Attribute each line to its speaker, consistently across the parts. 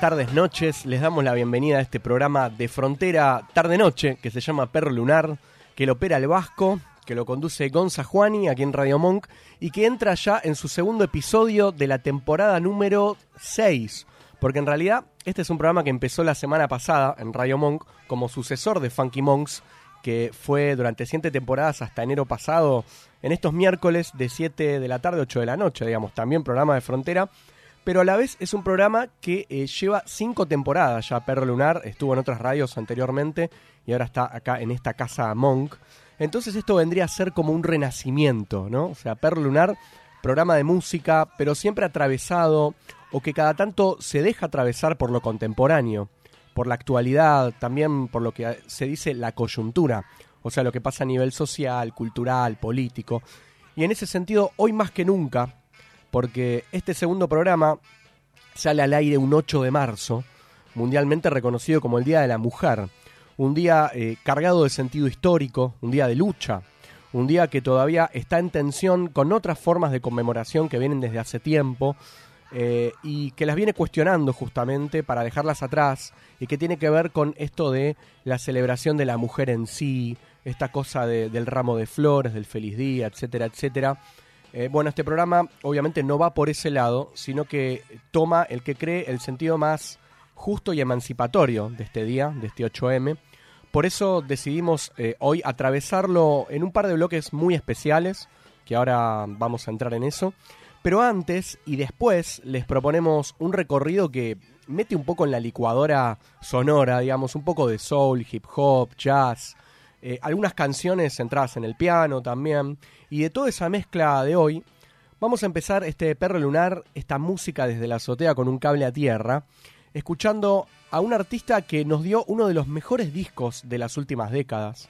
Speaker 1: Tardes, noches. Les damos la bienvenida a este programa de frontera tarde-noche que se llama Perro Lunar, que lo opera el Vasco, que lo conduce Gonza Juani aquí en Radio Monk y que entra ya en su segundo episodio de la temporada número 6. Porque en realidad este es un programa que empezó la semana pasada en Radio Monk como sucesor de Funky Monks, que fue durante siete temporadas hasta enero pasado, en estos miércoles de 7 de la tarde, 8 de la noche, digamos, también programa de frontera pero a la vez es un programa que eh, lleva cinco temporadas ya. Perro Lunar estuvo en otras radios anteriormente y ahora está acá en esta casa Monk. Entonces esto vendría a ser como un renacimiento, ¿no? O sea, Perro Lunar, programa de música, pero siempre atravesado o que cada tanto se deja atravesar por lo contemporáneo, por la actualidad, también por lo que se dice la coyuntura, o sea, lo que pasa a nivel social, cultural, político. Y en ese sentido, hoy más que nunca, porque este segundo programa sale al aire un 8 de marzo, mundialmente reconocido como el Día de la Mujer, un día eh, cargado de sentido histórico, un día de lucha, un día que todavía está en tensión con otras formas de conmemoración que vienen desde hace tiempo eh, y que las viene cuestionando justamente para dejarlas atrás y que tiene que ver con esto de la celebración de la mujer en sí, esta cosa de- del ramo de flores, del feliz día, etcétera, etcétera. Eh, bueno, este programa obviamente no va por ese lado, sino que toma el que cree el sentido más justo y emancipatorio de este día, de este 8M. Por eso decidimos eh, hoy atravesarlo en un par de bloques muy especiales, que ahora vamos a entrar en eso. Pero antes y después les proponemos un recorrido que mete un poco en la licuadora sonora, digamos, un poco de soul, hip hop, jazz, eh, algunas canciones centradas en el piano también. Y de toda esa mezcla de hoy, vamos a empezar este perro lunar, esta música desde la azotea con un cable a tierra, escuchando a un artista que nos dio uno de los mejores discos de las últimas décadas.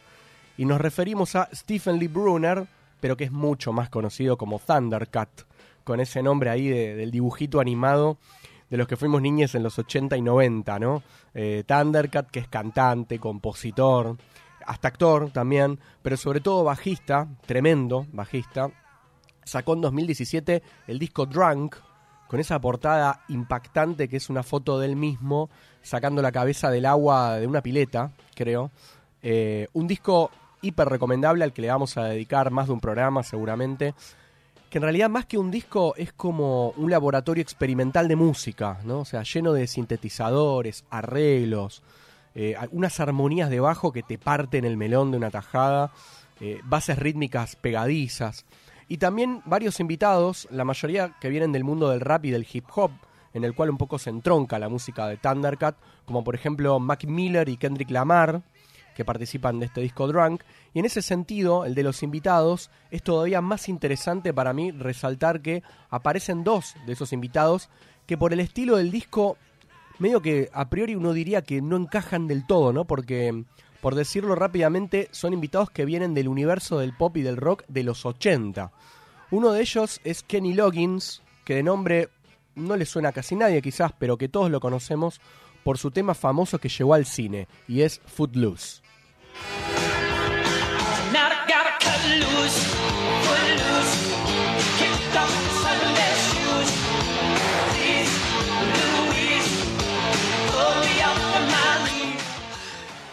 Speaker 1: Y nos referimos a Stephen Lee Brunner, pero que es mucho más conocido como Thundercat, con ese nombre ahí de- del dibujito animado de los que fuimos niños en los 80 y 90, ¿no? Eh, Thundercat, que es cantante, compositor, hasta actor también, pero sobre todo bajista, tremendo bajista. Sacó en 2017 el disco Drunk, con esa portada impactante que es una foto de él mismo sacando la cabeza del agua de una pileta, creo. Eh, un disco hiper recomendable al que le vamos a dedicar más de un programa seguramente. Que en realidad más que un disco es como un laboratorio experimental de música, ¿no? O sea, lleno de sintetizadores, arreglos, eh, unas armonías de bajo que te parten el melón de una tajada, eh, bases rítmicas pegadizas. Y también varios invitados, la mayoría que vienen del mundo del rap y del hip hop, en el cual un poco se entronca la música de Thundercat, como por ejemplo Mac Miller y Kendrick Lamar, que participan de este disco Drunk. Y en ese sentido, el de los invitados, es todavía más interesante para mí resaltar que aparecen dos de esos invitados que por el estilo del disco, medio que a priori uno diría que no encajan del todo, ¿no? Porque, por decirlo rápidamente, son invitados que vienen del universo del pop y del rock de los 80. Uno de ellos es Kenny Loggins, que de nombre no le suena a casi nadie quizás, pero que todos lo conocemos por su tema famoso que llegó al cine, y es Footloose.
Speaker 2: Loose,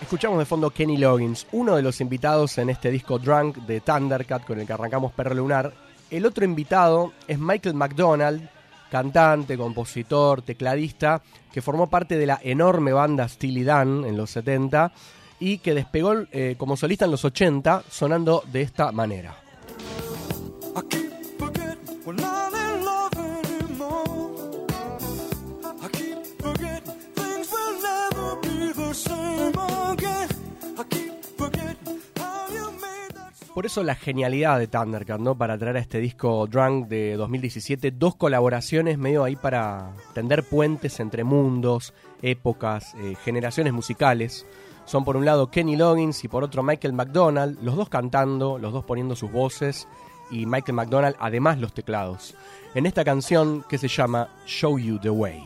Speaker 1: Escuchamos de fondo Kenny Loggins, uno de los invitados en este disco Drunk de Thundercat con el que arrancamos Perro Lunar. El otro invitado es Michael McDonald, cantante, compositor, tecladista, que formó parte de la enorme banda Steely Dan en los 70 y que despegó eh, como solista en los 80 sonando de esta manera.
Speaker 2: Por eso la genialidad de Thundercat, ¿no? Para traer a este disco Drunk de 2017 dos colaboraciones medio ahí para tender puentes entre mundos, épocas, eh, generaciones musicales. Son por un lado Kenny Loggins y por otro Michael McDonald, los dos cantando, los dos poniendo sus voces y Michael McDonald además los teclados. En esta canción que se llama Show You the Way.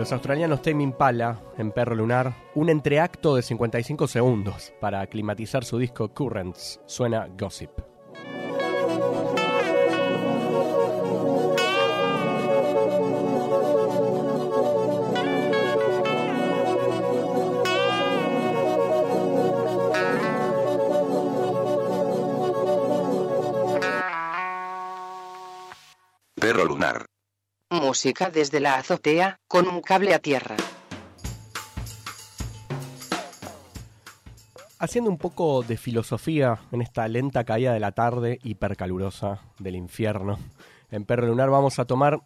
Speaker 2: Los australianos Tame Impala, en Perro Lunar, un entreacto de 55 segundos para aclimatizar su disco Currents. Suena Gossip.
Speaker 3: desde la azotea, con un cable a tierra.
Speaker 1: Haciendo un poco de filosofía en esta lenta caída de la tarde hipercalurosa del infierno, en Perro Lunar vamos a tomar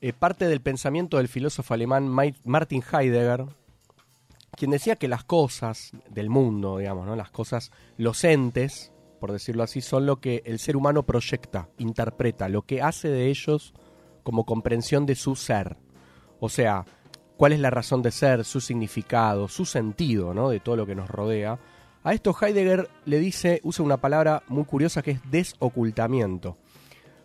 Speaker 1: eh, parte del pensamiento del filósofo alemán Martin Heidegger, quien decía que las cosas del mundo, digamos, ¿no? las cosas, los entes, por decirlo así, son lo que el ser humano proyecta, interpreta, lo que hace de ellos como comprensión de su ser. O sea, cuál es la razón de ser, su significado, su sentido, ¿no? De todo lo que nos rodea. A esto Heidegger le dice, usa una palabra muy curiosa que es desocultamiento.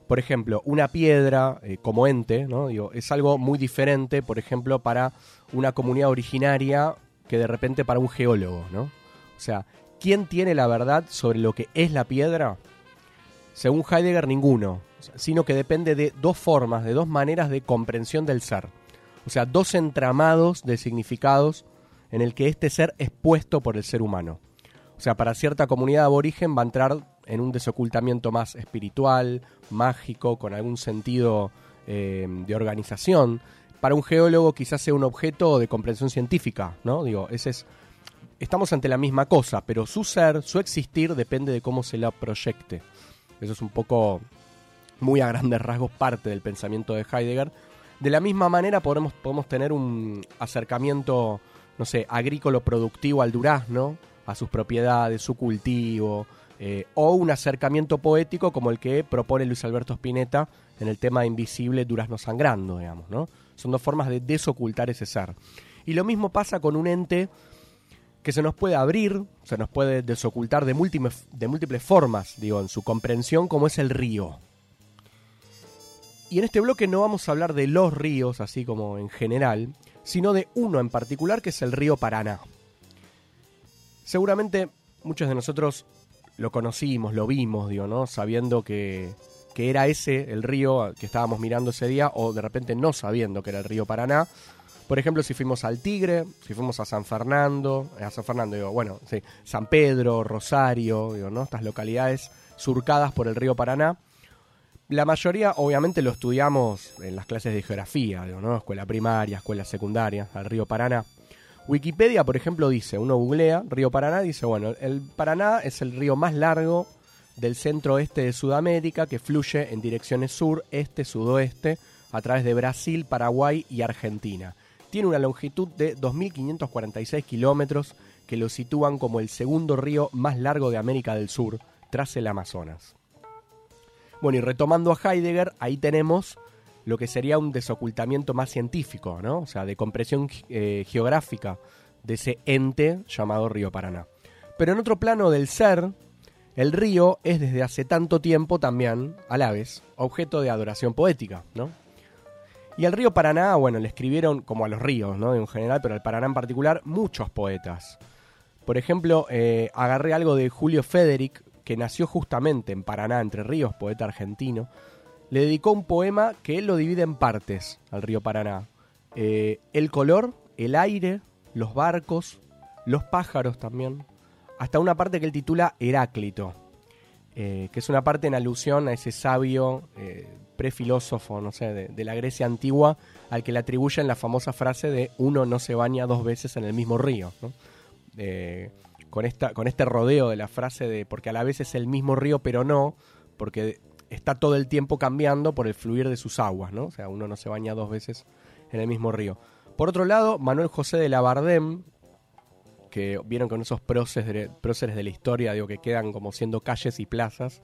Speaker 1: Por ejemplo, una piedra eh, como ente, ¿no? Es algo muy diferente, por ejemplo, para una comunidad originaria que de repente para un geólogo, ¿no? O sea, ¿quién tiene la verdad sobre lo que es la piedra? Según Heidegger, ninguno, sino que depende de dos formas, de dos maneras de comprensión del ser. O sea, dos entramados de significados en el que este ser es puesto por el ser humano. O sea, para cierta comunidad aborigen va a entrar en un desocultamiento más espiritual, mágico, con algún sentido eh, de organización. Para un geólogo quizás sea un objeto de comprensión científica, ¿no? Digo, ese es... Estamos ante la misma cosa, pero su ser, su existir, depende de cómo se la proyecte. Eso es un poco, muy a grandes rasgos, parte del pensamiento de Heidegger. De la misma manera podemos, podemos tener un acercamiento, no sé, agrícola productivo al durazno, a sus propiedades, su cultivo, eh, o un acercamiento poético como el que propone Luis Alberto Spinetta en el tema Invisible Durazno Sangrando, digamos, ¿no? Son dos formas de desocultar ese ser. Y lo mismo pasa con un ente que se nos puede abrir, se nos puede desocultar de múltiples, de múltiples formas, digo, en su comprensión, como es el río. Y en este bloque no vamos a hablar de los ríos, así como en general, sino de uno en particular, que es el río Paraná. Seguramente muchos de nosotros lo conocimos, lo vimos, digo, ¿no? Sabiendo que, que era ese el río que estábamos mirando ese día, o de repente no sabiendo que era el río Paraná. Por ejemplo, si fuimos al Tigre, si fuimos a San Fernando, eh, a San Fernando, digo, bueno, sí, San Pedro, Rosario, digo, ¿no? Estas localidades surcadas por el río Paraná. La mayoría, obviamente, lo estudiamos en las clases de geografía, ¿no? Escuela primaria, escuela secundaria, al río Paraná. Wikipedia, por ejemplo, dice, uno googlea Río Paraná, dice, bueno, el Paraná es el río más largo del centro-oeste de Sudamérica que fluye en direcciones sur, este, sudoeste, a través de Brasil, Paraguay y Argentina. Tiene una longitud de 2.546 kilómetros que lo sitúan como el segundo río más largo de América del Sur, tras el Amazonas. Bueno, y retomando a Heidegger, ahí tenemos lo que sería un desocultamiento más científico, ¿no? O sea, de compresión eh, geográfica de ese ente llamado Río Paraná. Pero en otro plano del ser, el río es desde hace tanto tiempo también, a la vez, objeto de adoración poética, ¿no? Y al río Paraná, bueno, le escribieron, como a los ríos, ¿no? En general, pero al Paraná en particular, muchos poetas. Por ejemplo, eh, agarré algo de Julio Federic, que nació justamente en Paraná, Entre Ríos, poeta argentino. Le dedicó un poema que él lo divide en partes al río Paraná. Eh, el color, el aire, los barcos, los pájaros también. Hasta una parte que él titula Heráclito, eh, que es una parte en alusión a ese sabio eh, prefilósofo, no sé, de, la Grecia antigua, al que le atribuyen la famosa frase de uno no se baña dos veces en el mismo río. Con, esta, con este rodeo de la frase de porque a la vez es el mismo río, pero no, porque está todo el tiempo cambiando por el fluir de sus aguas, ¿no? O sea, uno no se baña dos veces en el mismo río. Por otro lado, Manuel José de la Bardem, que vieron con esos próceres de, de la historia, digo, que quedan como siendo calles y plazas,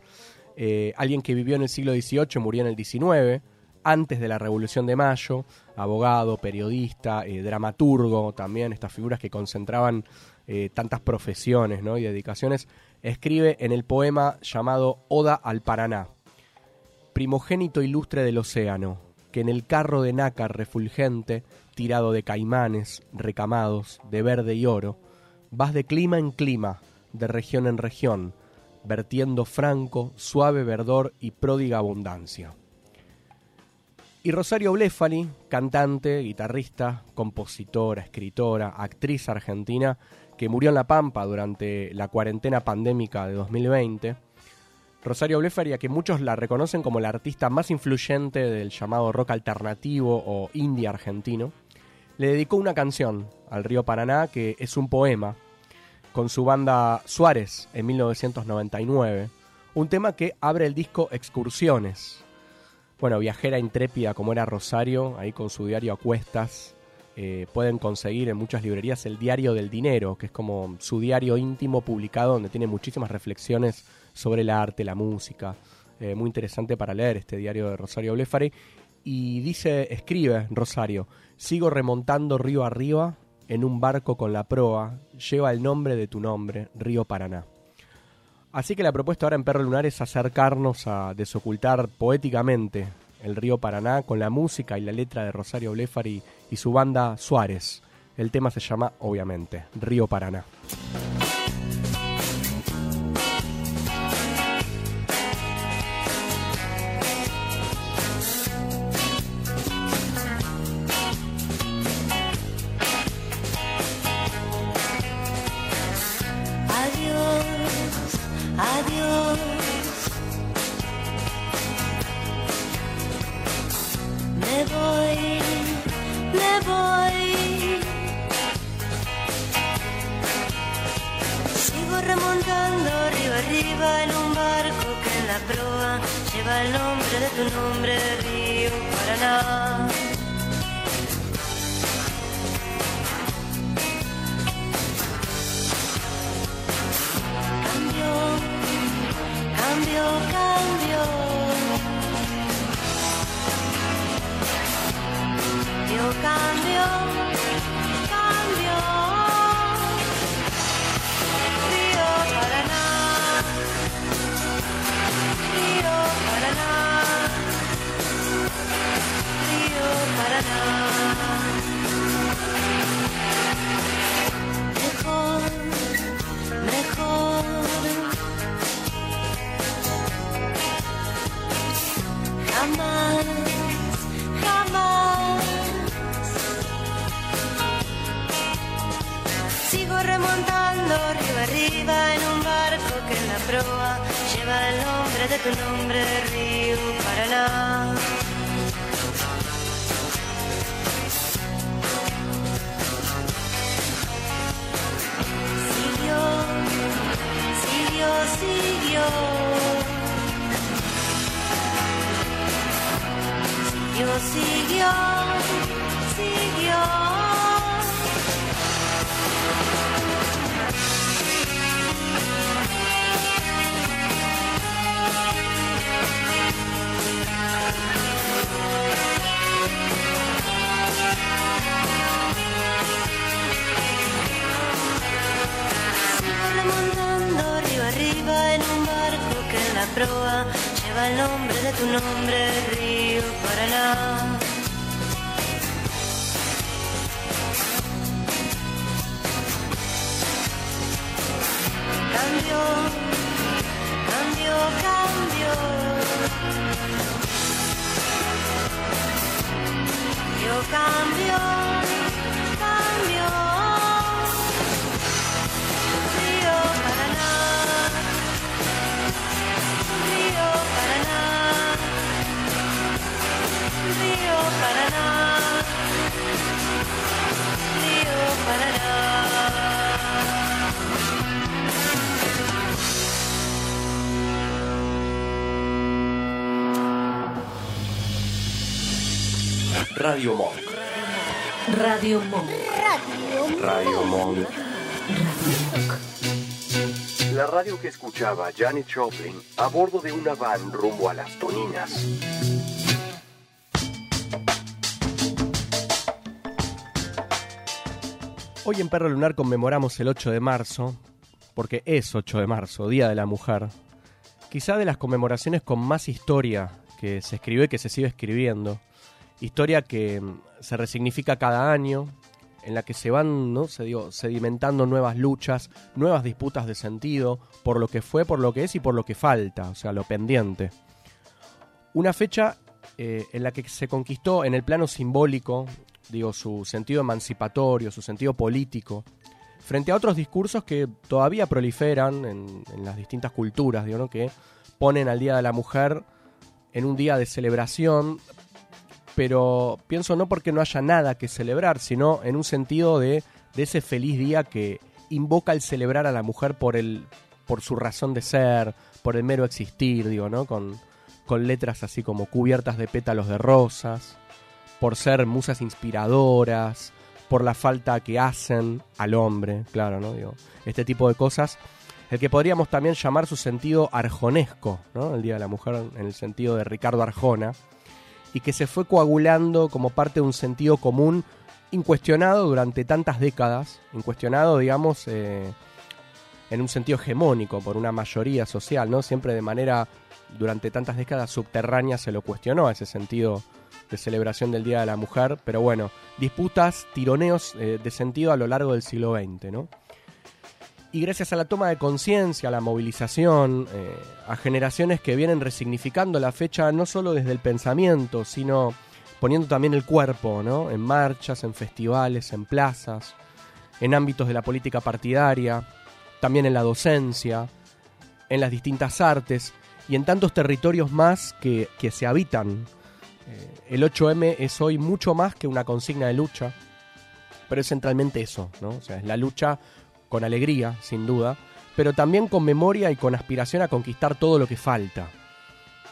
Speaker 1: eh, alguien que vivió en el siglo XVIII, murió en el XIX, antes de la Revolución de Mayo, abogado, periodista, eh, dramaturgo también, estas figuras que concentraban eh, tantas profesiones ¿no? y dedicaciones, escribe en el poema llamado Oda al Paraná, primogénito ilustre del océano, que en el carro de nácar refulgente, tirado de caimanes, recamados, de verde y oro, vas de clima en clima, de región en región, vertiendo franco, suave verdor y pródiga abundancia. Y Rosario Blefari, cantante, guitarrista, compositora, escritora, actriz argentina, que murió en La Pampa durante la cuarentena pandémica de 2020. Rosario Blefari, a que muchos la reconocen como la artista más influyente del llamado rock alternativo o indie argentino, le dedicó una canción al río Paraná que es un poema con su banda Suárez en 1999. Un tema que abre el disco Excursiones. Bueno, viajera intrépida como era Rosario, ahí con su diario a cuestas. Eh, pueden conseguir en muchas librerías el Diario del Dinero, que es como su diario íntimo publicado donde tiene muchísimas reflexiones sobre el arte, la música. Eh, muy interesante para leer este diario de Rosario Blefari. Y dice, escribe Rosario, sigo remontando río arriba en un barco con la proa, lleva el nombre de tu nombre, Río Paraná. Así que la propuesta ahora en Perro Lunar es acercarnos a desocultar poéticamente el río Paraná con la música y la letra de Rosario Blefari y su banda Suárez. El tema se llama, obviamente, Río Paraná.
Speaker 4: Radio Monk.
Speaker 5: Radio Monk.
Speaker 4: Radio Monk. La radio que escuchaba Janis Joplin a bordo de una van rumbo a las Toninas.
Speaker 1: Hoy en Perro Lunar conmemoramos el 8 de marzo, porque es 8 de marzo, Día de la Mujer. Quizá de las conmemoraciones con más historia que se escribió y que se sigue escribiendo. Historia que mm, se resignifica cada año, en la que se van ¿no? se dio, sedimentando nuevas luchas, nuevas disputas de sentido, por lo que fue, por lo que es y por lo que falta, o sea, lo pendiente. Una fecha eh, en la que se conquistó en el plano simbólico, digo, su sentido emancipatorio, su sentido político, frente a otros discursos que todavía proliferan en, en las distintas culturas, digo, ¿no? que ponen al Día de la Mujer en un día de celebración, pero pienso no porque no haya nada que celebrar, sino en un sentido de, de ese feliz día que, invoca el celebrar a la mujer por el por su razón de ser, por el mero existir, digo, ¿no? Con, con letras así como cubiertas de pétalos de rosas, por ser musas inspiradoras, por la falta que hacen al hombre, claro, ¿no? Digo, este tipo de cosas. El que podríamos también llamar su sentido arjonesco, ¿no? El Día de la Mujer en el sentido de Ricardo Arjona, y que se fue coagulando como parte de un sentido común incuestionado durante tantas décadas, incuestionado, digamos, eh, en un sentido hegemónico por una mayoría social, ¿no? Siempre de manera, durante tantas décadas subterránea se lo cuestionó a ese sentido de celebración del Día de la Mujer, pero bueno, disputas, tironeos eh, de sentido a lo largo del siglo XX, ¿no? Y gracias a la toma de conciencia, a la movilización, eh, a generaciones que vienen resignificando la fecha no solo desde el pensamiento, sino poniendo también el cuerpo, ¿no? En marchas, en festivales, en plazas, en ámbitos de la política partidaria, también en la docencia, en las distintas artes y en tantos territorios más que, que se habitan. Eh, el 8M es hoy mucho más que una consigna de lucha, pero es centralmente eso, ¿no? O sea, es la lucha con alegría, sin duda, pero también con memoria y con aspiración a conquistar todo lo que falta,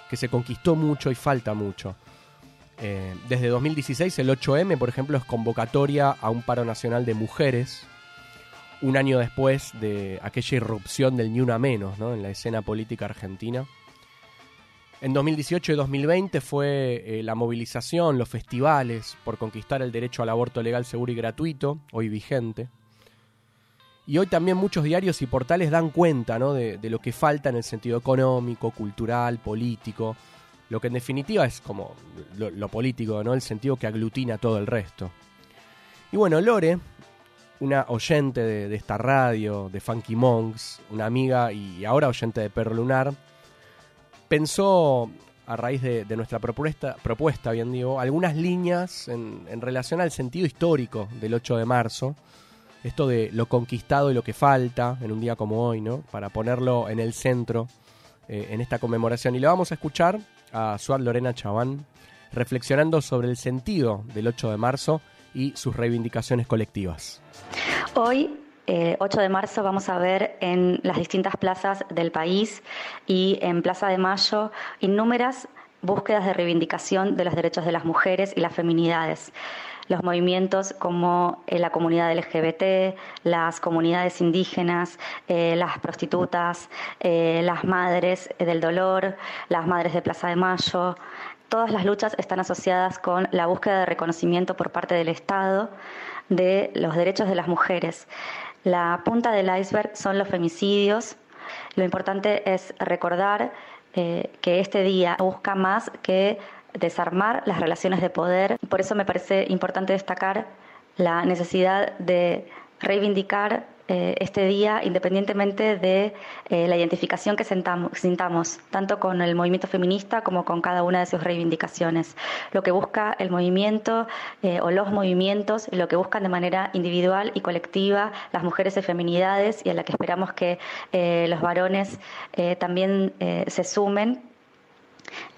Speaker 1: que se conquistó mucho y falta mucho. Eh, desde 2016 el 8M, por ejemplo, es convocatoria a un paro nacional de mujeres, un año después de aquella irrupción del Ni Una Menos ¿no? en la escena política argentina. En 2018 y 2020 fue eh, la movilización, los festivales por conquistar el derecho al aborto legal, seguro y gratuito, hoy vigente. Y hoy también muchos diarios y portales dan cuenta ¿no? de, lo que falta en el sentido económico, cultural, político, lo que en definitiva es como lo, político, ¿no? el sentido que aglutina todo el resto. Y bueno, Lore, una oyente de, de esta radio, de Funky Monks, una amiga y ahora oyente de Perro Lunar, pensó, a raíz de, de nuestra propuesta, propuesta, bien digo, algunas líneas en, en relación al sentido histórico del 8 de marzo, esto de lo conquistado y lo que falta en un día como hoy, ¿no? Para ponerlo en el centro eh, en esta conmemoración. Y lo vamos a escuchar a Suar Lorena Chaván reflexionando sobre el sentido del 8 de marzo y sus reivindicaciones colectivas.
Speaker 6: Hoy, eh, 8 de marzo, vamos a ver en las distintas plazas del país y en Plaza de Mayo innúmeras búsquedas de reivindicación de los derechos de las mujeres y las feminidades. Los movimientos como eh, la comunidad LGBT, las comunidades indígenas, eh, las prostitutas, eh, las madres del dolor, las madres de Plaza de Mayo, todas las luchas están asociadas con la búsqueda de reconocimiento por parte del Estado de los derechos de las mujeres. La punta del iceberg son los femicidios. Lo importante es recordar que este día busca más que desarmar las relaciones de poder. Por eso me parece importante destacar la necesidad de reivindicar eh, este día independientemente de eh, la identificación que sentamos, sintamos, tanto con el movimiento feminista como con cada una de sus reivindicaciones. Lo que busca el movimiento eh, o los movimientos, lo que buscan de manera individual y colectiva las mujeres y feminidades y a la que esperamos que los varones también se sumen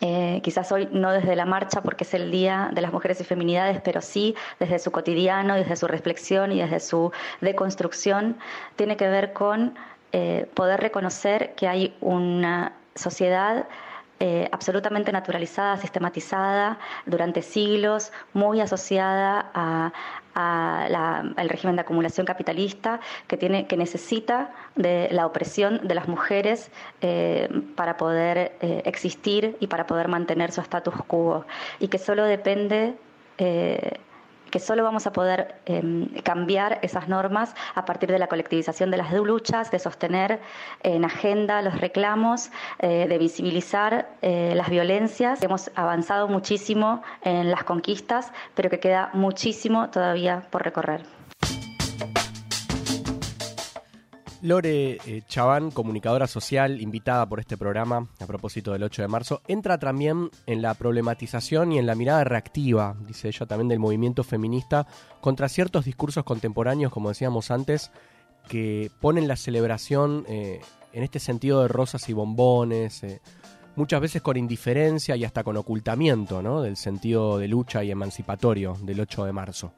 Speaker 6: eh, quizás hoy no desde la marcha porque es el Día de las Mujeres y Feminidades, pero sí desde su cotidiano, desde su reflexión y desde su deconstrucción, tiene que ver con eh, poder reconocer que hay una sociedad eh, absolutamente naturalizada, sistematizada durante siglos, muy asociada a, al régimen de acumulación capitalista que tiene que necesita de la opresión de las mujeres eh, para poder eh, existir y para poder mantener su status quo y que solo depende que solo vamos a poder eh, cambiar esas normas a partir de la colectivización de las luchas, de sostener en agenda los reclamos, eh, de visibilizar eh, las violencias. Hemos avanzado muchísimo en las conquistas, pero que queda muchísimo todavía por recorrer.
Speaker 1: Lore eh, Chaván, comunicadora social, invitada por este programa a propósito del 8 de marzo, entra también en la problematización y en la mirada reactiva, dice ella también, del movimiento feminista contra ciertos discursos contemporáneos, como decíamos antes, que ponen la celebración eh, en este sentido de rosas y bombones, eh, muchas veces con indiferencia y hasta con ocultamiento ¿no? del sentido de lucha y emancipatorio del 8 de marzo.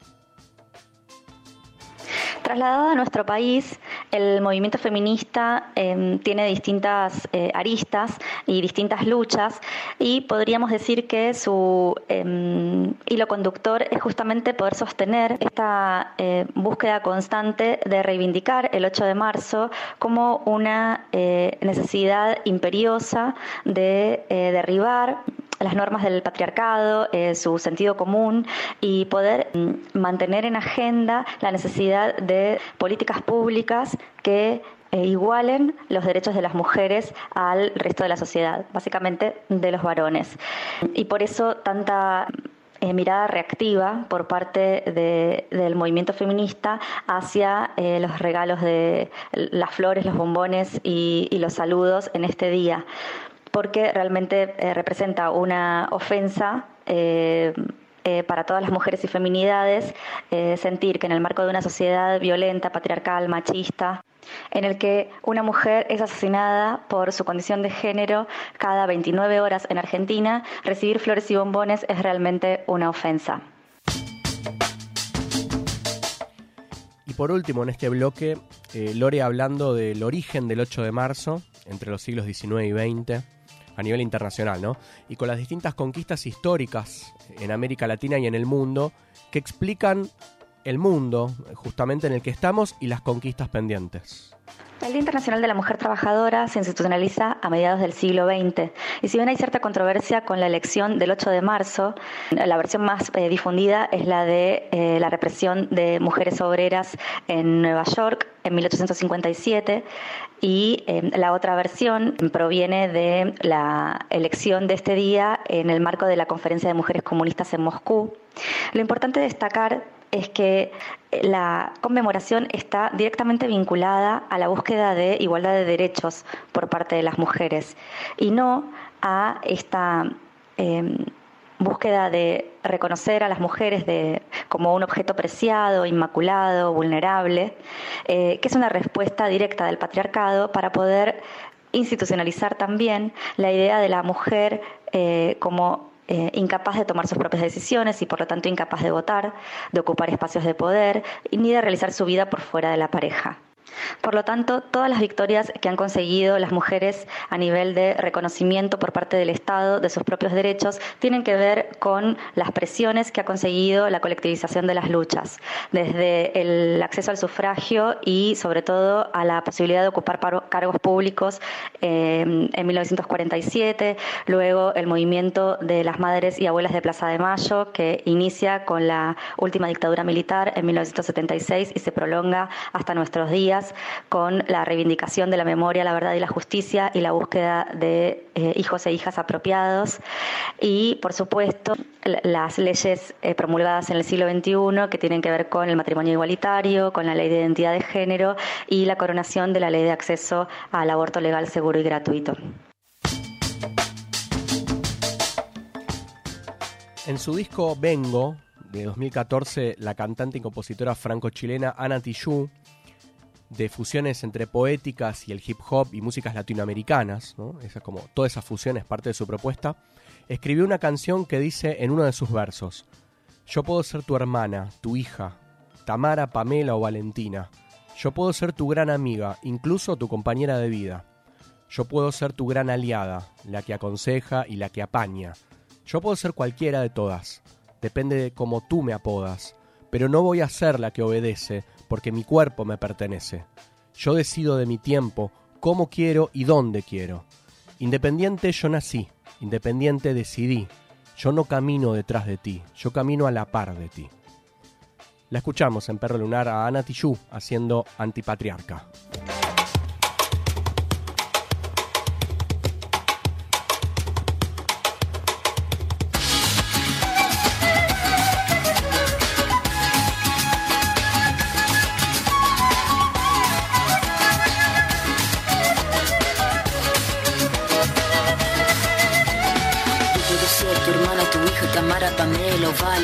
Speaker 6: Trasladada a nuestro país, el movimiento feminista eh, tiene distintas eh, aristas y distintas luchas y podríamos decir que su eh, hilo conductor es justamente poder sostener esta eh, búsqueda constante de reivindicar el 8 de marzo como una eh, necesidad imperiosa de derribar las normas del patriarcado, eh, su sentido común y poder mm, mantener en agenda la necesidad de políticas públicas que eh, igualen los derechos de las mujeres al resto de la sociedad, básicamente de los varones. Y por eso tanta eh, mirada reactiva por parte de- del movimiento feminista hacia los regalos de las flores, los bombones y los saludos en este día, porque realmente eh, representa una ofensa. eh, eh, para todas las mujeres y feminidades, sentir que en el marco de una sociedad violenta, patriarcal, machista, en el que una mujer es asesinada por su condición de género cada 29 horas en Argentina, recibir flores y bombones es realmente una ofensa.
Speaker 1: Y por último, en este bloque, eh, Lore hablando del origen del 8 de marzo, entre los siglos XIX y XX, a nivel internacional, ¿no? Y con las distintas conquistas históricas en América Latina y en el mundo, que explican el mundo justamente en el que estamos y las conquistas pendientes.
Speaker 6: El Día Internacional de la Mujer Trabajadora se institucionaliza a mediados del siglo XX y si bien hay cierta controversia con la elección del 8 de marzo, la versión más eh, difundida es la de eh, la represión de mujeres obreras en Nueva York en 1857 y eh, la otra versión proviene de la elección de este día en el marco de la Conferencia de Mujeres Comunistas en Moscú. Lo importante destacar es que la conmemoración está directamente vinculada a la búsqueda de igualdad de derechos por parte de las mujeres y no a esta eh, búsqueda de reconocer a las mujeres de, como un objeto preciado, inmaculado, vulnerable, eh, que es una respuesta directa del patriarcado para poder institucionalizar también la idea de la mujer eh, como eh, incapaz de tomar sus propias decisiones y por lo tanto incapaz de votar, de ocupar espacios de poder ni de realizar su vida por fuera de la pareja. Por lo tanto, todas las victorias que han conseguido las mujeres a nivel de reconocimiento por parte del Estado de sus propios derechos tienen que ver con las presiones que ha conseguido la colectivización de las luchas, desde el acceso al sufragio y sobre todo a la posibilidad de ocupar cargos públicos eh, en 1947, luego el movimiento de las madres y abuelas de Plaza de Mayo que inicia con la última dictadura militar en 1976 y se prolonga hasta nuestros días con la reivindicación de la memoria, la verdad y la justicia y la búsqueda de eh, hijos e hijas apropiados y por supuesto las leyes eh, promulgadas en el siglo XXI que tienen que ver con el matrimonio igualitario, con la ley de identidad de género y la coronación de la ley de acceso al aborto legal, seguro y gratuito.
Speaker 1: En su disco Vengo, de 2014, la cantante y compositora franco-chilena Ana Tijoux, de fusiones entre poéticas y el hip hop y músicas latinoamericanas, ¿no? Esa como, toda esa fusión es parte de su propuesta, escribió una canción que dice en uno de sus versos, Yo puedo ser tu hermana, tu hija, Tamara, Pamela o Valentina. Yo puedo ser tu gran amiga, incluso tu compañera de vida. Yo puedo ser tu gran aliada, la que aconseja y la que apaña. Yo puedo ser cualquiera de todas, depende de cómo tú me apodas, pero no voy a ser la que obedece, porque mi cuerpo me pertenece. Yo decido de mi tiempo, cómo quiero y dónde quiero. Independiente yo nací, independiente decidí. Yo no camino detrás de ti, yo camino a la par de ti. La escuchamos en Perro Lunar a Ana Tijoux haciendo antipatriarca.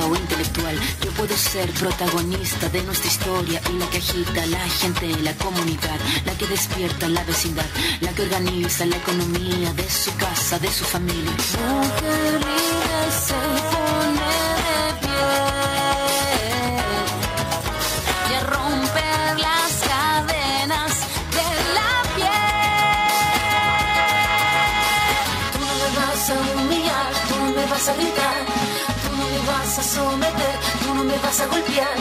Speaker 7: O intelectual. Yo puedo ser protagonista de nuestra historia y la que agita la gente, la comunidad, la que despierta la vecindad, la que organiza la economía de su casa, de su familia.
Speaker 5: Mujer se pone de pie y romper las cadenas de la piel. Tú me vas a humillar, tú me vas a vas a someter, tú no me vas a golpear,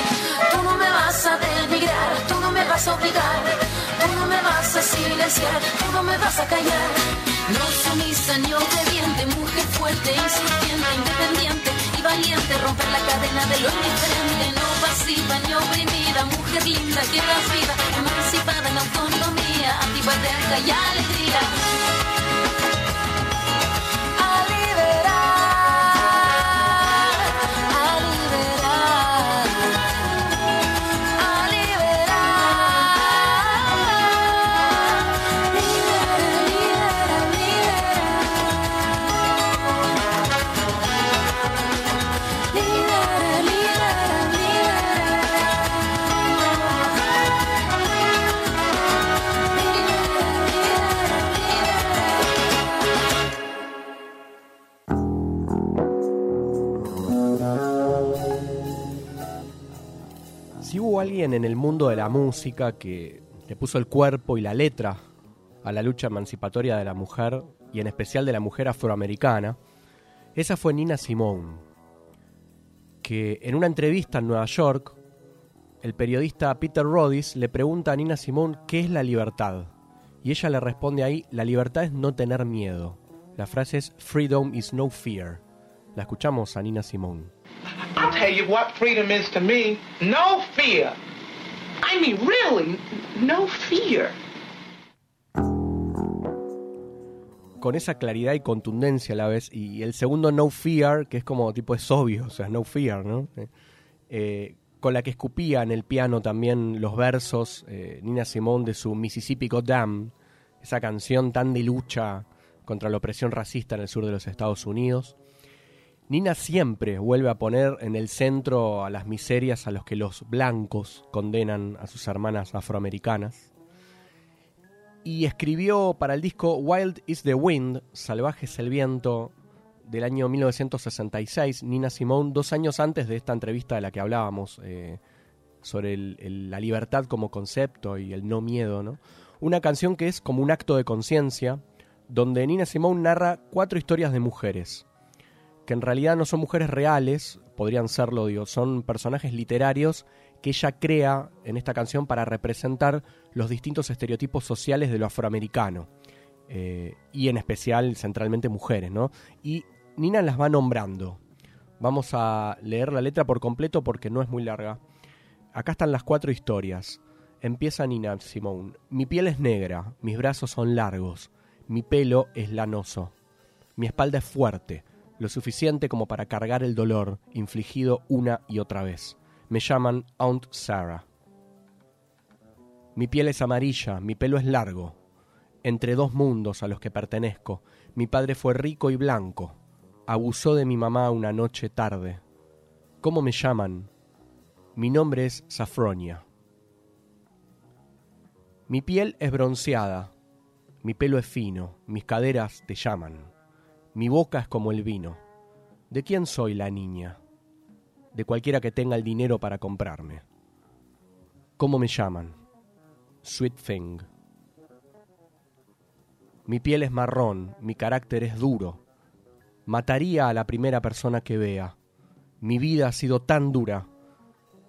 Speaker 5: tú no me vas a denigrar, tú no me vas a obligar, tú no me vas a silenciar, tú no me vas a callar. No sumisa ni obediente, mujer fuerte, insurgente, independiente y valiente, romper la cadena de lo indiferente, no pasiva ni oprimida, mujer linda que das vida, emancipada en autonomía, activa alta y alegría.
Speaker 1: De la música que le puso el cuerpo y la letra a la lucha emancipatoria de la mujer, y en especial de la mujer afroamericana, esa fue Nina Simone, que en una entrevista en Nueva York, el periodista Peter Rodis le pregunta a Nina Simone qué es la libertad, y ella le responde ahí, la libertad es no tener miedo. La frase es Freedom is no fear. La escuchamos a Nina Simone.
Speaker 8: I'll tell you what freedom is to me. No fear. I mean, really, no fear.
Speaker 1: con esa claridad y contundencia a la vez. Y el segundo, No Fear, que es como tipo es obvio, o sea, No Fear, ¿no? Eh, eh, con la que escupía en el piano también los versos eh, Nina Simone de su Mississippi Goddam, esa canción tan de lucha contra la opresión racista en el sur de los Estados Unidos. Nina siempre vuelve a poner en el centro a las miserias a los que los blancos condenan a sus hermanas afroamericanas y escribió para el disco Wild is the Wind, Salvaje es el viento, del año 1966, Nina Simone, dos años antes de esta entrevista de la que hablábamos, eh, sobre el- la libertad como concepto y el no miedo, ¿no? Una canción que es como un acto de conciencia, donde Nina Simone narra cuatro historias de mujeres, que en realidad no son mujeres reales, podrían serlo, digo, son personajes literarios que ella crea en esta canción para representar los distintos estereotipos sociales de lo afroamericano. eh, y en especial, centralmente, mujeres, ¿no? Y Nina las va nombrando. Vamos a leer la letra por completo porque no es muy larga. Acá están las cuatro historias. Empieza Nina Simone. Mi piel es negra, mis brazos son largos, mi pelo es lanoso. Mi espalda es fuerte, lo suficiente como para cargar el dolor infligido una y otra vez. Me llaman Aunt Sarah. Mi piel es amarilla, mi pelo es largo. Entre dos mundos a los que pertenezco, mi padre fue rico y blanco. Abusó de mi mamá una noche tarde. ¿Cómo me llaman? Mi nombre es Safronia. Mi piel es bronceada, mi pelo es fino, mis caderas te llaman, mi boca es como el vino. ¿De quién soy la niña? De cualquiera que tenga el dinero para comprarme. ¿Cómo me llaman? Sweet Thing. Mi piel es marrón, mi carácter es duro. Mataría a la primera persona que vea. Mi vida ha sido tan dura.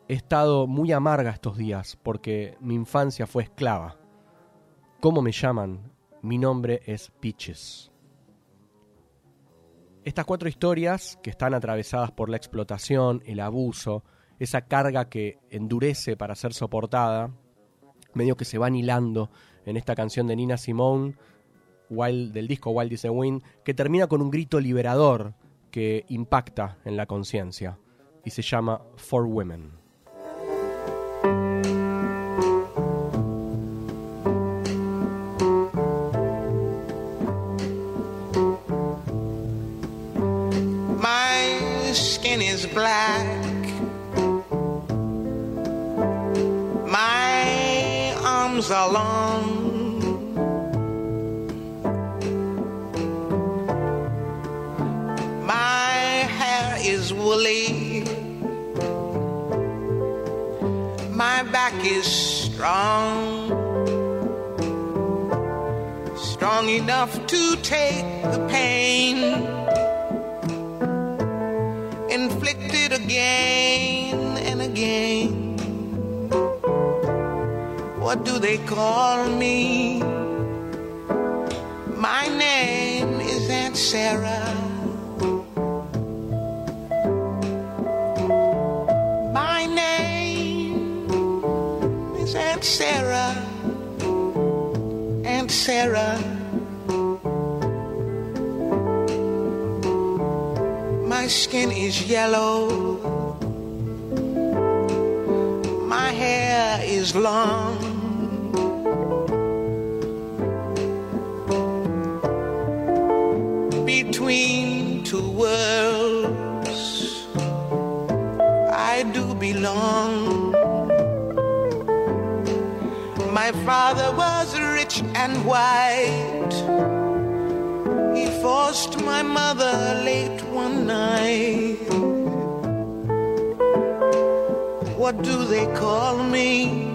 Speaker 1: He estado muy amarga estos días porque mi infancia fue esclava. ¿Cómo me llaman? Mi nombre es Peaches. Estas cuatro historias, que están atravesadas por la explotación, el abuso, esa carga que endurece para ser soportada, medio que se van hilando en esta canción de Nina Simone, Wild, del disco Wild is the Wind, que termina con un grito liberador que impacta en la conciencia y se llama For Women.
Speaker 8: My hair is woolly. My back is strong. Strong enough to take the pain inflicted again and again. What do they call me? My name is Aunt Sarah. My name is Aunt Sarah. Aunt Sarah. My skin is yellow. My hair is long. Between two worlds, I do belong. My father was rich and white. He forced my mother late one night. What do they call me?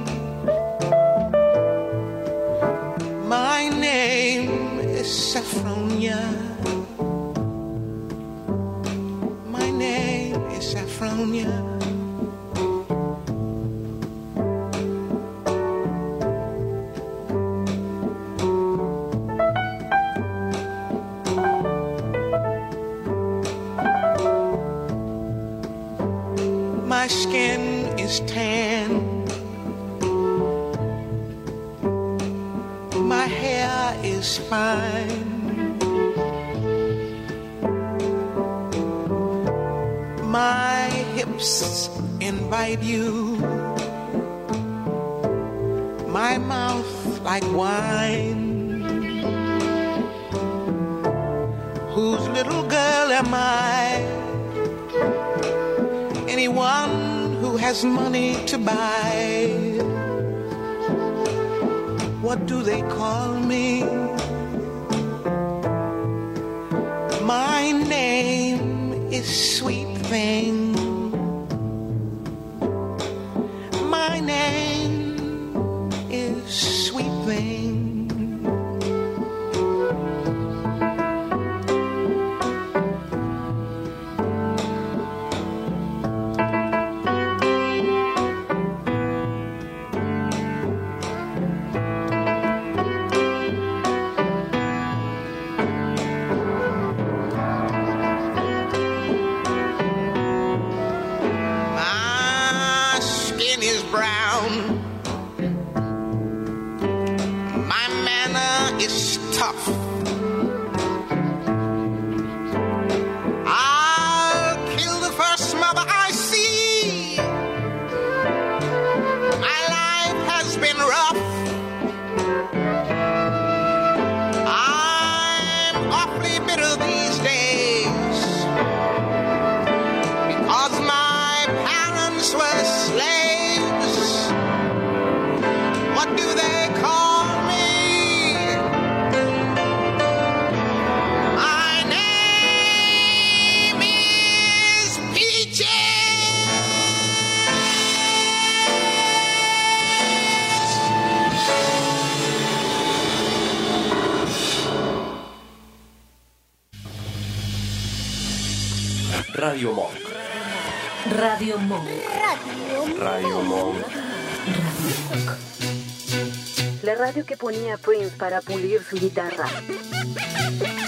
Speaker 9: Guitarra.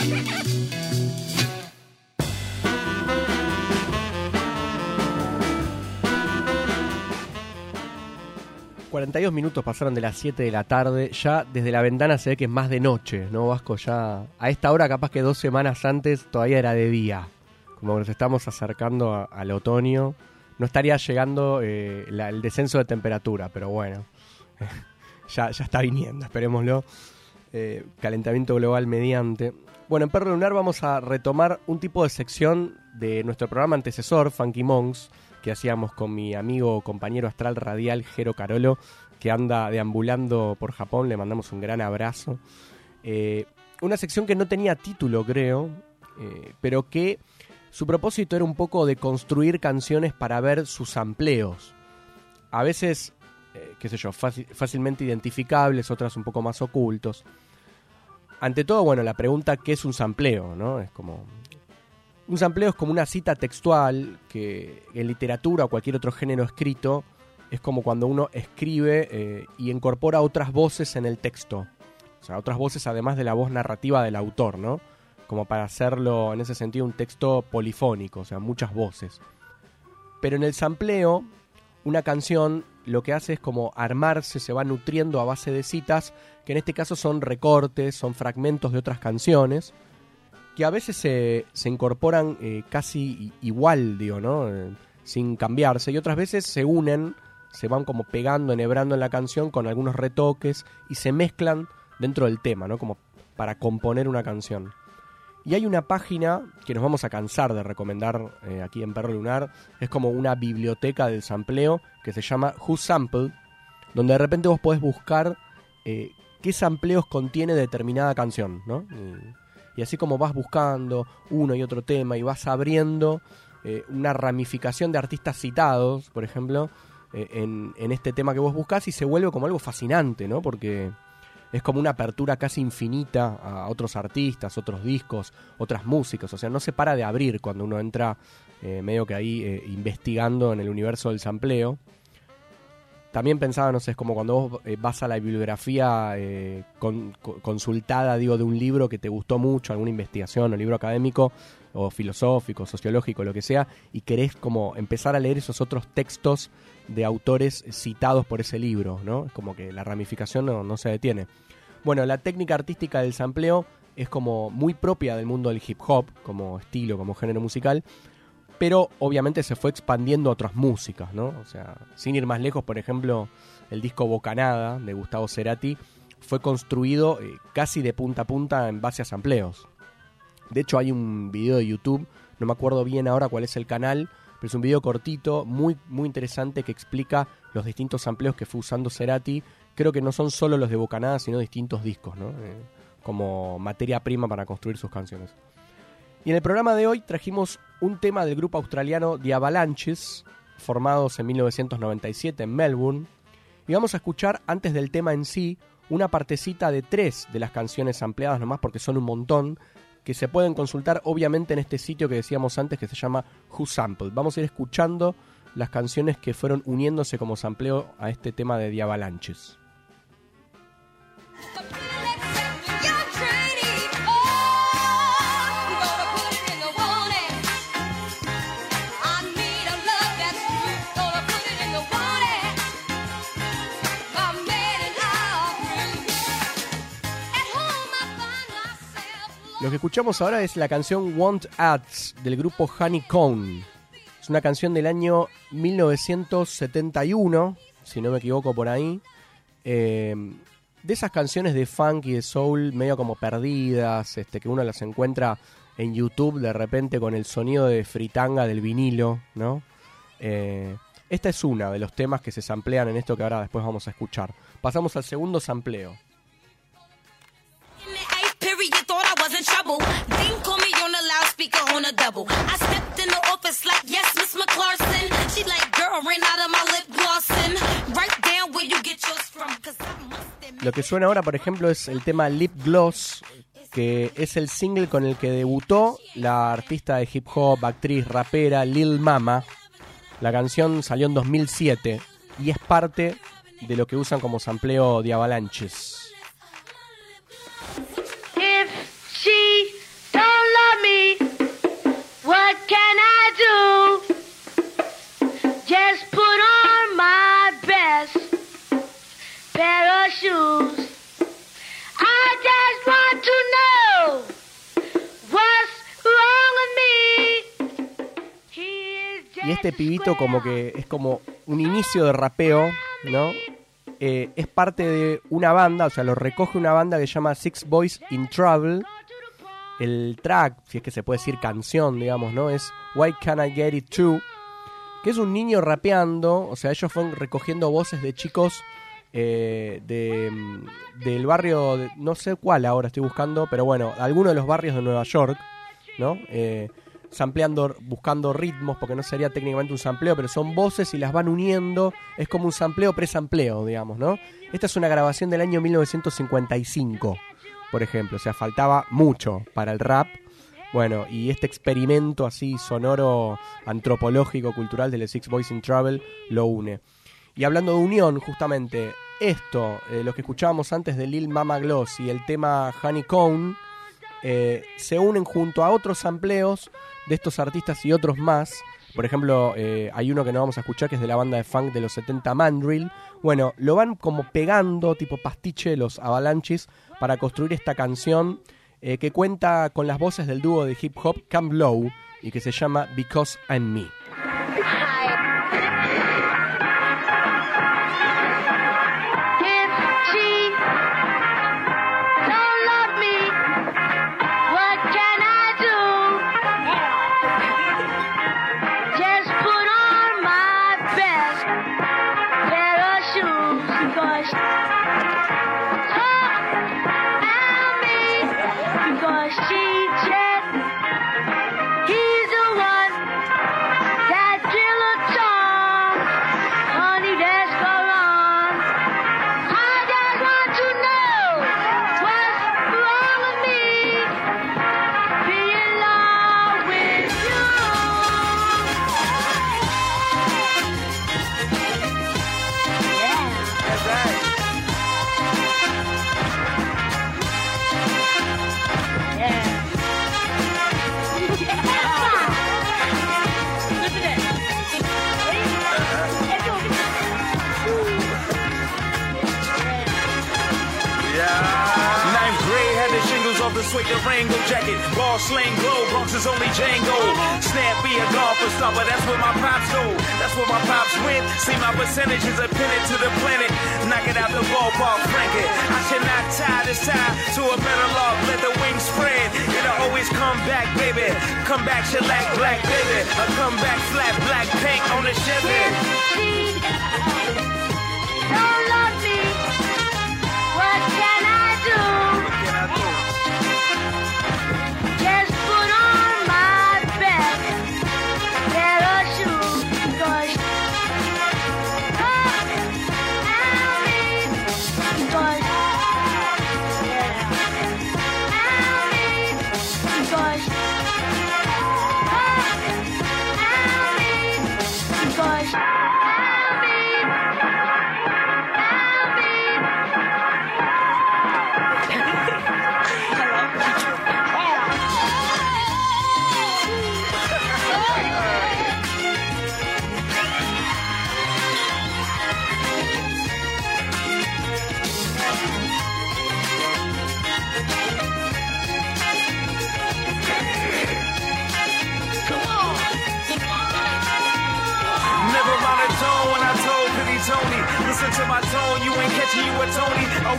Speaker 1: Monk. 42 minutos pasaron de las 7 de la tarde. Ya desde la ventana se ve que es más de noche, ¿no, Vasco? Ya a esta hora, capaz que dos semanas antes, todavía era de día. Como nos estamos acercando al otoño. No estaría llegando eh, el descenso de temperatura, pero bueno. ya, ya está viniendo, esperémoslo. Eh, calentamiento global mediante. Bueno, en Perro Lunar vamos a retomar un tipo de sección de nuestro programa antecesor, Funky Monks, que hacíamos con mi amigo compañero astral radial Jero Carolo, que anda deambulando por Japón. Le mandamos un gran abrazo. Eh, una sección que no tenía título, creo, eh, pero que su propósito era un poco de construir canciones para ver sus amplios. A veces, eh, qué sé yo, fácil- fácilmente identificables, otras un poco más ocultos. Ante todo, bueno, la pregunta ¿qué es un sampleo? ¿no? Es como. Un sampleo es como una cita textual que en literatura o cualquier otro género escrito es como cuando uno escribe eh, y incorpora otras voces en el texto. O sea, otras voces además de la voz narrativa del autor, ¿no? Como para hacerlo en ese sentido un texto polifónico, o sea, muchas voces. Pero en el sampleo, una canción lo que hace es como armarse, se va nutriendo a base de citas, que en este caso son recortes, son fragmentos de otras canciones, que a veces se, se incorporan eh, casi igual, digo, ¿no? Eh, sin cambiarse, y otras veces se unen, se van como pegando, enhebrando en la canción con algunos retoques y se mezclan dentro del tema, ¿no? Como para componer una canción. Y hay una página que nos vamos a cansar de recomendar eh, aquí en Perro Lunar. Es como una biblioteca del sampleo que se llama Who Sample, donde de repente vos podés buscar eh, qué sampleos contiene determinada canción, ¿no? Y, así como vas buscando uno y otro tema y vas abriendo eh, una ramificación de artistas citados, por ejemplo, eh, en, en este tema que vos buscás y se vuelve como algo fascinante, ¿no? Porque es como una apertura casi infinita a otros artistas, otros discos, otras músicas. O sea, no se para de abrir cuando uno entra eh, medio que ahí eh, investigando en el universo del sampleo. También pensaba, no sé, es como cuando vos eh, vas a la bibliografía con- co- consultada, digo, de un libro que te gustó mucho, alguna investigación o libro académico o filosófico, sociológico, lo que sea, y querés como empezar a leer esos otros textos de autores citados por ese libro, ¿no? Es como que la ramificación no, no se detiene. Bueno, la técnica artística del sampleo es como muy propia del mundo del hip hop, como estilo, como género musical, pero obviamente se fue expandiendo a otras músicas, ¿no? O sea, sin ir más lejos, por ejemplo, el disco Bocanada de Gustavo Cerati fue construido eh, casi de punta a punta en base a sampleos. De hecho, hay un video de YouTube, no me acuerdo bien ahora cuál es el canal, pero es un video cortito, muy, muy interesante, que explica los distintos sampleos que fue usando Cerati. Creo que no son solo los de Bocanada, sino distintos discos, ¿no? Eh, como materia prima para construir sus canciones. Y en el programa de hoy trajimos un tema del grupo australiano The Avalanches, formados en 1997 en Melbourne. Y vamos a escuchar, antes del tema en sí, una partecita de tres de las canciones ampliadas nomás, porque son un montón, que se pueden consultar obviamente en este sitio que decíamos antes que se llama Who Sampled. Vamos a ir escuchando las canciones que fueron uniéndose como sampleo a este tema de The Avalanches. Lo que escuchamos ahora es la canción Want Ads del grupo Honeycomb. Es una canción del año 1971, si no me equivoco por ahí. Eh, de esas canciones de funk y de soul medio como perdidas, este, que uno las encuentra en YouTube de repente con el sonido de fritanga del vinilo, ¿no? Eh, esta es una de los temas que se samplean en esto que ahora después vamos a escuchar. Pasamos al segundo sampleo.
Speaker 10: Yes, Miss. She like, girl, out of my lip.
Speaker 1: Lo que suena ahora, por ejemplo, es el tema Lip Gloss, que es el single con el que debutó la artista de hip hop, actriz, rapera Lil Mama. La canción salió en 2007 y es parte de lo que usan como sampleo de Avalanches.
Speaker 11: Can I do? Just put on my best pair of shoes. I just want to know what's wrong with me.
Speaker 1: Y este pibito como que es como un inicio de rapeo, ¿no? Eh, es parte de una banda, o sea, lo recoge una banda que se llama Six Boys in Trouble. El track, si es que se puede decir canción, digamos, ¿no? Es Why Can't I Get It Too? Que es un niño rapeando, o sea, ellos fueron recogiendo voces de chicos eh, de, mm, del barrio, de- no sé cuál ahora estoy buscando, pero bueno, alguno de los barrios de Nueva York, ¿no? Eh, sampleando, buscando ritmos, porque no sería técnicamente un sampleo, pero son voces y las van uniendo, es como un sampleo pre-sampleo, digamos, ¿no? Esta es una grabación del año 1955, por ejemplo, o sea, faltaba mucho para el rap. Bueno, y este experimento así sonoro, antropológico, cultural de los Six Boys in Travel lo une. Y hablando de unión, justamente, esto, eh, lo que escuchábamos antes de Lil Mama Gloss y el tema Honeycomb, eh, se unen junto a otros sampleos de estos artistas y otros más. Por ejemplo, eh, hay uno que no vamos a escuchar que es de la banda de funk de los 70 Mandrill. Bueno, lo van como pegando, tipo pastiche, los Avalanches, para construir esta canción eh, que cuenta con las voces del dúo de hip hop Camp Low y que se llama Because I'm Me.
Speaker 12: Suede Durango jacket. Ball sling glow, Bronx is only Django. Snap be a golfer stomper, that's where my pops go. That's where my pops went. See my percentages are pinned to the planet. Knock it out the ballpark, frank it. I should not tie this tie to a better log. Let the wings spread. It'll always come back, baby. Come back, shellac, black, baby. A come back, flat, black paint on the Chevy.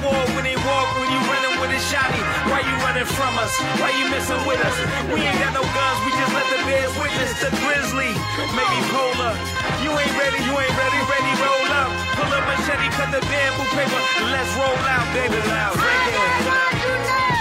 Speaker 12: Tony. Award winning walk when you running with a shotty. Why you running from us? Why you messing with us? We ain't got no guns, we just let the bears witness the grizzly. Maybe polar. You ain't ready, you ain't ready, ready, roll up. Pull up machete, cut the bamboo paper. Let's roll out, baby. Loud, break it.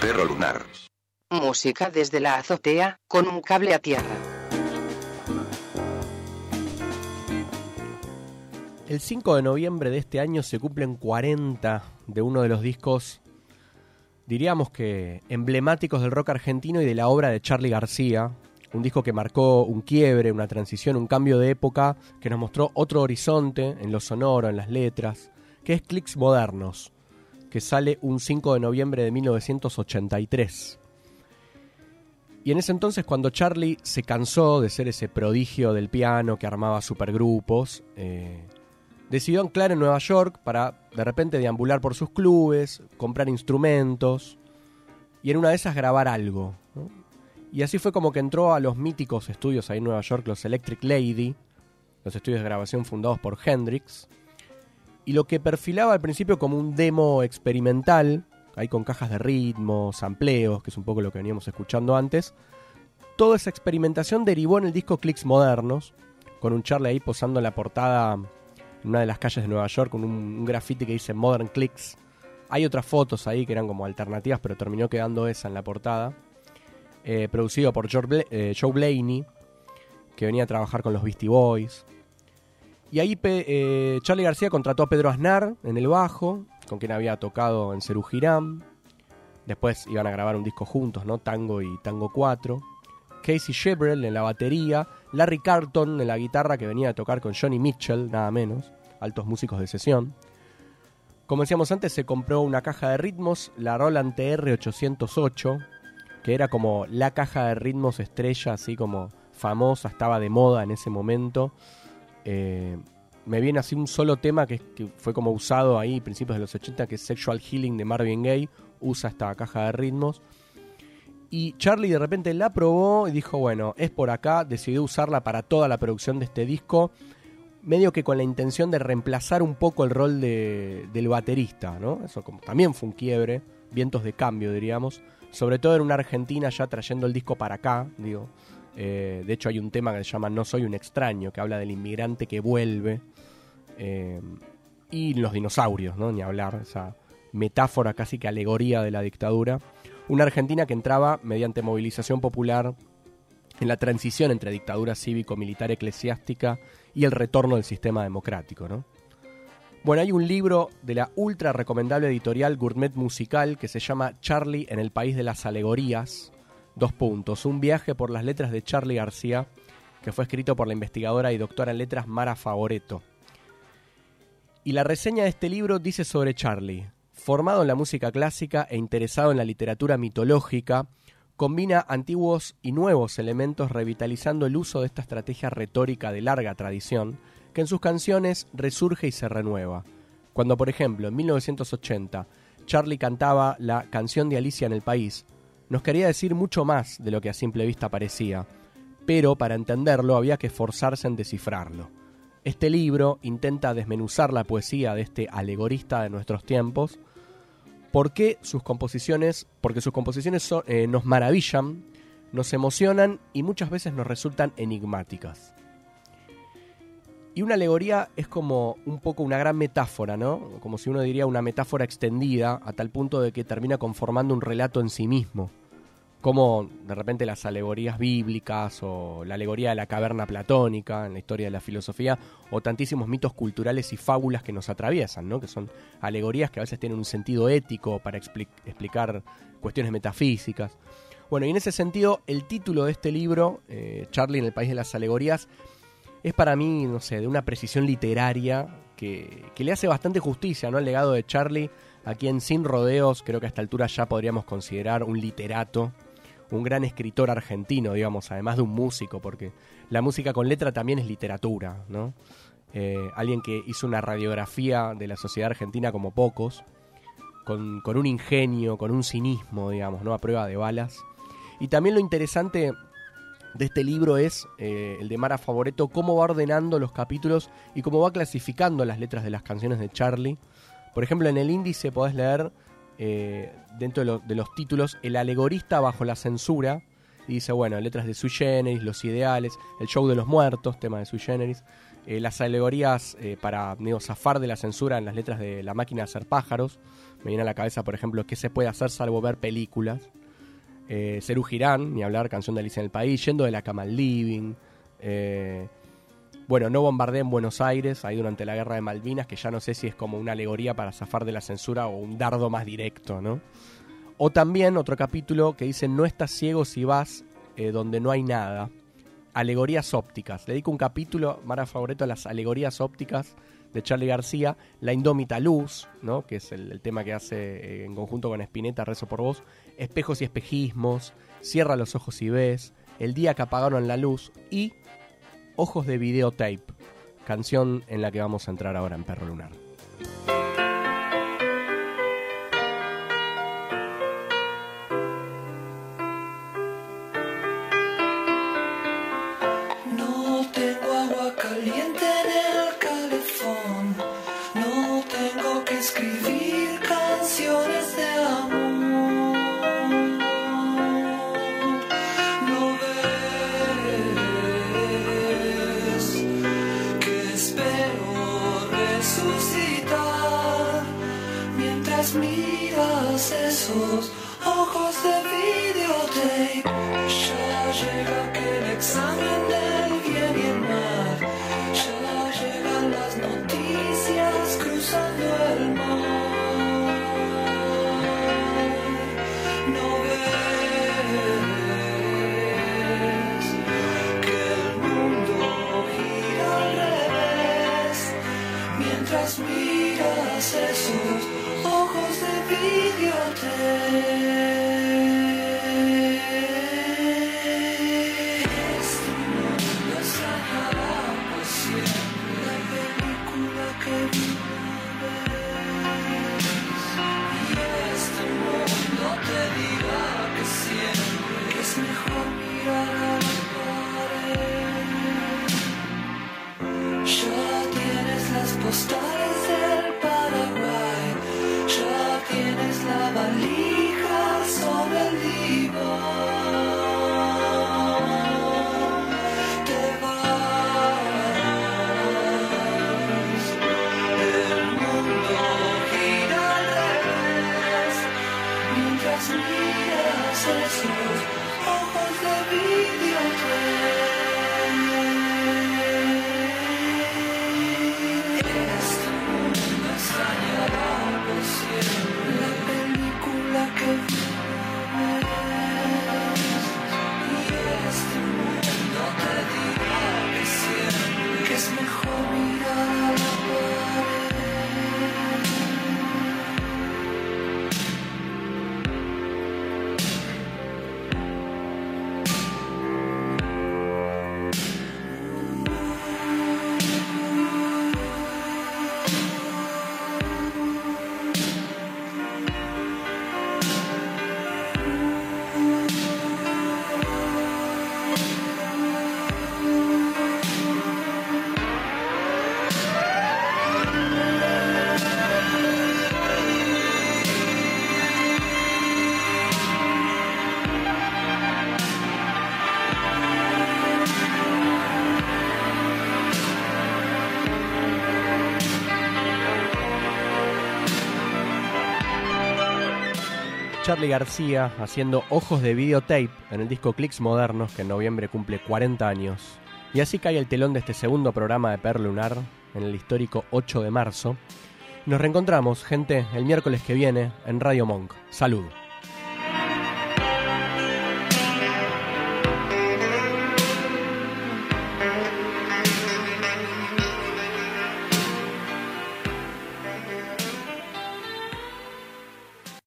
Speaker 13: Perro lunar.
Speaker 3: Música desde la azotea, con un cable a tierra.
Speaker 1: El 5 de noviembre de este año se cumplen 40 de uno de los discos, diríamos que emblemáticos del rock argentino y de la obra de Charlie García. Un disco que marcó un quiebre, una transición, un cambio de época, que nos mostró otro horizonte en lo sonoro, en las letras, que es Clicks Modernos, que sale un 5 de noviembre de 1983. Y en ese entonces, cuando Charlie se cansó de ser ese prodigio del piano que armaba supergrupos, eh, decidió anclar en Nueva York para de repente deambular por sus clubes, comprar instrumentos y en una de esas grabar algo. Y así fue como que entró a los míticos estudios ahí en Nueva York, los Electric Lady, los estudios de grabación fundados por Hendrix, y lo que perfilaba al principio como un demo experimental, ahí con cajas de ritmo, sampleos, que es un poco lo que veníamos escuchando antes, toda esa experimentación derivó en el disco Clicks Modernos, con un Charlie ahí posando en la portada en una de las calles de Nueva York con un, un que dice Modern Clicks. Hay otras fotos ahí que eran como alternativas, pero terminó quedando esa en la portada. Eh, producido por eh, Joe Blaney, que venía a trabajar con los Beastie Boys. Y ahí eh, Charlie García contrató a Pedro Aznar en el bajo, con quien había tocado en Cerú Girán. Después iban a grabar un disco juntos, ¿no? Tango y Tango 4. Casey Shebrel en la batería, Larry Carton en la guitarra que venía a tocar con Johnny Mitchell, nada menos, altos músicos de sesión. Como decíamos antes, se compró una caja de ritmos, la Roland TR-808, que era como la caja de ritmos estrella, así como famosa, estaba de moda en ese momento. Eh, me viene así un solo tema que, fue como usado ahí, principios de los 80, que es Sexual Healing de Marvin Gaye, usa esta caja de ritmos. Y Charlie de repente la probó y dijo, bueno, es por acá, decidió usarla para toda la producción de este disco, medio que con la intención de reemplazar un poco el rol de- del baterista, ¿no? Eso como, también fue un quiebre, vientos de cambio, diríamos, sobre todo en una Argentina ya trayendo el disco para acá, digo. Eh, de hecho hay un tema que se llama No soy un extraño, que habla del inmigrante que vuelve. Eh, y los dinosaurios, ¿no? Ni hablar, esa metáfora casi que alegoría de la dictadura. Una Argentina que entraba mediante movilización popular en la transición entre dictadura cívico-militar eclesiástica y el retorno del sistema democrático, ¿no? Bueno, hay un libro de la ultra recomendable editorial Gourmet Musical que se llama Charlie en el País de las Alegorías. Dos puntos. Un viaje por las letras de Charlie García, que fue escrito por la investigadora y doctora en letras Mara Favoreto. Y la reseña de este libro dice sobre Charlie. Formado en la música clásica e interesado en la literatura mitológica, combina antiguos y nuevos elementos revitalizando el uso de esta estrategia retórica de larga tradición, que en sus canciones resurge y se renueva. Cuando, por ejemplo, en 1980, Charlie cantaba la canción de Alicia en el País, nos quería decir mucho más de lo que a simple vista parecía, pero para entenderlo había que esforzarse en descifrarlo. Este libro intenta desmenuzar la poesía de este alegorista de nuestros tiempos, porque sus composiciones, porque sus composiciones eh, nos maravillan, nos emocionan y muchas veces nos resultan enigmáticas. Y una alegoría es como un poco una gran metáfora, ¿no? Como si uno diría una metáfora extendida a tal punto de que termina conformando un relato en sí mismo. Como de repente las alegorías bíblicas o la alegoría de la caverna platónica en la historia de la filosofía o tantísimos mitos culturales y fábulas que nos atraviesan, ¿no? Que son alegorías que a veces tienen un sentido ético para expli- explicar cuestiones metafísicas. Bueno, y en ese sentido, el título de este libro, eh, Charlie en el País de las Alegorías, es para mí, no sé, de una precisión literaria que, que le hace bastante justicia ¿no? al legado de Charlie, a quien sin rodeos creo que a esta altura ya podríamos considerar un literato, un gran escritor argentino, digamos, además de un músico, porque la música con letra también es literatura, ¿no? Eh, alguien que hizo una radiografía de la sociedad argentina como pocos, con, un ingenio, con un cinismo, digamos, ¿no? A prueba de balas. Y también lo interesante de este libro es eh, el de Mara Favoreto, cómo va ordenando los capítulos y cómo va clasificando las letras de las canciones de Charlie. Por ejemplo, en el índice podés leer eh, dentro de, lo- de los títulos El alegorista bajo la censura. Y dice, bueno, letras de Sui Generis, Los Ideales, El Show de los Muertos, tema de Sui Generis,
Speaker 2: Eh, las alegorías eh, para digo, zafar de la censura en las letras de La máquina de hacer pájaros. Me viene a la cabeza, por ejemplo, qué se puede hacer salvo ver películas. Eh, Cerú Girán, ni hablar, canción de Alicia en el País, Yendo de la cama al living. Bueno, no bombardé en Buenos Aires, ahí durante la guerra de Malvinas, que ya no sé si es como una alegoría para zafar de la censura o un dardo más directo, ¿no? O también otro capítulo que dice No estás ciego si vas eh, donde no hay nada. Alegorías ópticas. Le dedico un capítulo, Mara favorito, a las alegorías ópticas de Charlie García. La indómita luz, ¿no? que es el, tema que hace eh, en conjunto con Spinetta, Rezo por vos. Espejos y espejismos. Cierra los ojos y ves. El día que apagaron la luz. Y Ojos de videotape. Canción en la que vamos a entrar ahora en Perro Lunar. Charlie García haciendo ojos de videotape en el disco Clicks Modernos que en noviembre cumple 40 años. Y así cae el telón de este segundo programa de Per Lunar en el histórico 8 de marzo. Nos reencontramos, gente, el miércoles que viene en Radio Monk. Salud.